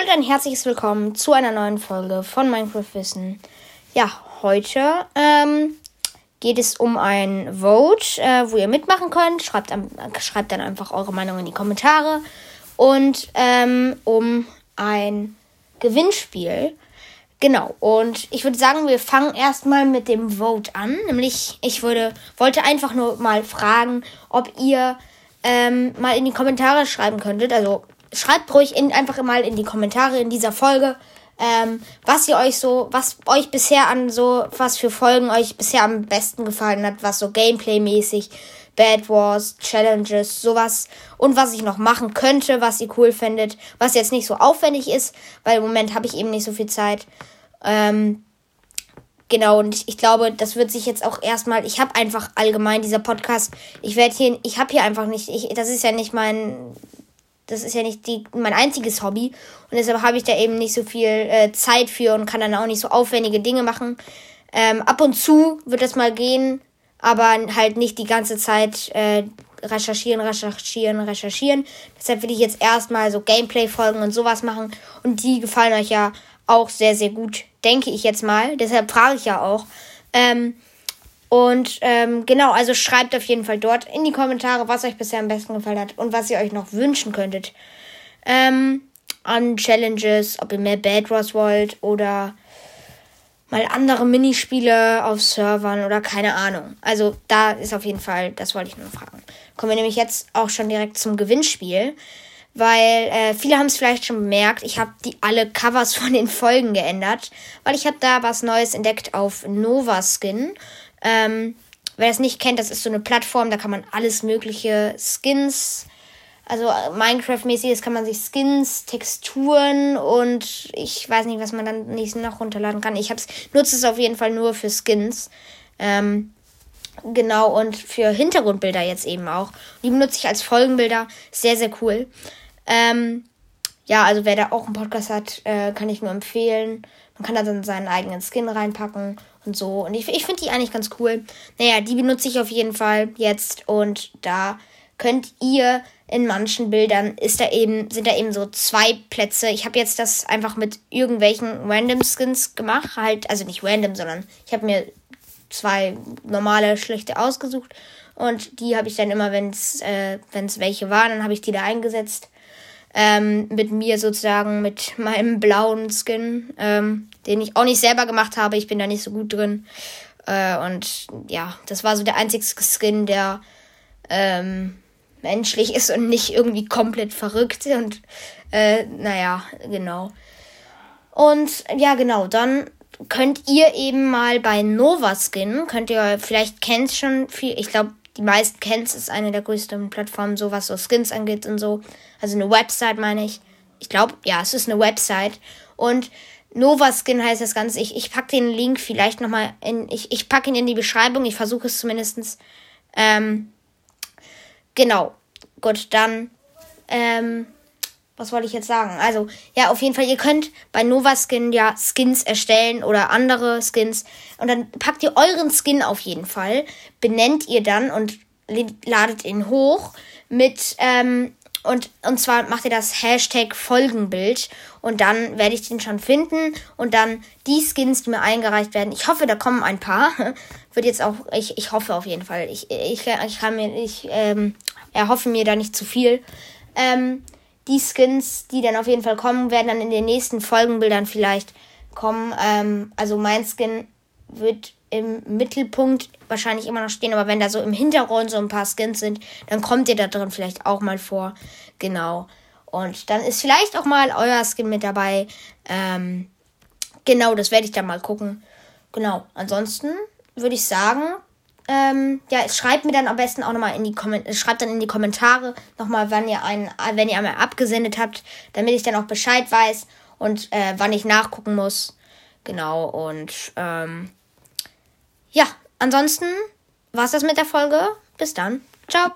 Und ein herzliches Willkommen zu einer neuen Folge von Minecraft Wissen. Ja, heute ähm, geht es um ein Vote, äh, wo ihr mitmachen könnt. Schreibt, schreibt, dann einfach eure Meinung in die Kommentare. Und ähm, um ein Gewinnspiel. Genau, und ich würde sagen, wir fangen erstmal mit dem Vote an. Nämlich, ich würde, wollte einfach nur mal fragen, ob ihr ähm, mal in die Kommentare schreiben könntet. Also schreibt ruhig in, einfach mal in die Kommentare in dieser Folge, ähm, was ihr euch so, was euch bisher an so, was für Folgen euch bisher am besten gefallen hat, was so Gameplay-mäßig, Bad Wars, Challenges, sowas und was ich noch machen könnte, was ihr cool findet, was jetzt nicht so aufwendig ist, weil im Moment habe ich eben nicht so viel Zeit. Ähm, genau, und ich, ich, glaube, das wird sich jetzt auch erstmal, ich habe einfach allgemein dieser Podcast, ich werde hier, ich habe hier einfach nicht, ich, das ist ja nicht mein das ist ja nicht die, mein einziges Hobby. Und deshalb habe ich da eben nicht so viel äh, Zeit für und kann dann auch nicht so aufwendige Dinge machen. Ähm, ab und zu wird das mal gehen, aber halt nicht die ganze Zeit äh, recherchieren, recherchieren, recherchieren. Deshalb will ich jetzt erstmal so Gameplay-Folgen und sowas machen. Und die gefallen euch ja auch sehr, sehr gut, denke ich jetzt mal. Deshalb frage ich ja auch. Ähm, und ähm, genau, also schreibt auf jeden Fall dort in die Kommentare, was euch bisher am besten gefallen hat und was ihr euch noch wünschen könntet. Ähm, an Challenges, ob ihr mehr Bad Wars wollt oder mal andere Minispiele auf Servern oder keine Ahnung. Also da ist auf jeden Fall, das wollte ich nur fragen. Kommen wir nämlich jetzt auch schon direkt zum Gewinnspiel, weil äh, viele haben es vielleicht schon bemerkt, ich habe die alle Covers von den Folgen geändert, weil ich habe da was Neues entdeckt auf Nova Skin. Ähm, wer es nicht kennt, das ist so eine Plattform, da kann man alles mögliche Skins, also Minecraft-mäßiges kann man sich Skins, Texturen und ich weiß nicht, was man dann nicht noch runterladen kann. Ich hab's, nutze es auf jeden Fall nur für Skins. Ähm, genau, und für Hintergrundbilder jetzt eben auch. Die benutze ich als Folgenbilder. Sehr, sehr cool. Ähm, ja, also wer da auch einen Podcast hat, äh, kann ich nur empfehlen. Man kann da dann seinen eigenen Skin reinpacken und so. Und ich, ich finde die eigentlich ganz cool. Naja, die benutze ich auf jeden Fall jetzt. Und da könnt ihr in manchen Bildern ist da eben, sind da eben so zwei Plätze. Ich habe jetzt das einfach mit irgendwelchen Random Skins gemacht. Halt, also nicht random, sondern ich habe mir zwei normale, schlechte ausgesucht. Und die habe ich dann immer, wenn es äh, welche waren, dann habe ich die da eingesetzt. Ähm, mit mir sozusagen, mit meinem blauen Skin, ähm, den ich auch nicht selber gemacht habe. Ich bin da nicht so gut drin. Äh, und ja, das war so der einzige Skin, der ähm, menschlich ist und nicht irgendwie komplett verrückt. Und äh, naja, genau. Und ja, genau, dann könnt ihr eben mal bei Nova Skin, könnt ihr, vielleicht kennt schon viel, ich glaube, die meisten kennen es, ist eine der größten Plattformen, so was so Skins angeht und so. Also eine Website meine ich. Ich glaube, ja, es ist eine Website. Und Nova Skin heißt das Ganze. Ich, ich packe den Link vielleicht nochmal in. Ich, ich packe ihn in die Beschreibung. Ich versuche es zumindestens. Ähm, genau. Gut, dann. Ähm, was wollte ich jetzt sagen? Also, ja, auf jeden Fall, ihr könnt bei Nova Skin ja Skins erstellen oder andere Skins. Und dann packt ihr euren Skin auf jeden Fall, benennt ihr dann und ladet ihn hoch mit, ähm, und, und zwar macht ihr das Hashtag Folgenbild und dann werde ich den schon finden und dann die Skins, die mir eingereicht werden. Ich hoffe, da kommen ein paar. Wird jetzt auch, ich, ich hoffe auf jeden Fall. Ich, ich, ich kann mir, ich ähm, erhoffe mir da nicht zu viel. Ähm, die Skins, die dann auf jeden Fall kommen, werden dann in den nächsten Folgenbildern vielleicht kommen. Ähm, also mein Skin wird im Mittelpunkt wahrscheinlich immer noch stehen, aber wenn da so im Hintergrund so ein paar Skins sind, dann kommt ihr da drin vielleicht auch mal vor. Genau. Und dann ist vielleicht auch mal euer Skin mit dabei. Ähm, genau, das werde ich dann mal gucken. Genau. Ansonsten würde ich sagen, ähm, ja, schreibt mir dann am besten auch nochmal in die Kommentare, schreibt dann in die Kommentare nochmal, wann ihr einen, wenn ihr einmal abgesendet habt, damit ich dann auch Bescheid weiß und äh, wann ich nachgucken muss. Genau, und ähm, ja, ansonsten war es das mit der Folge. Bis dann. Ciao.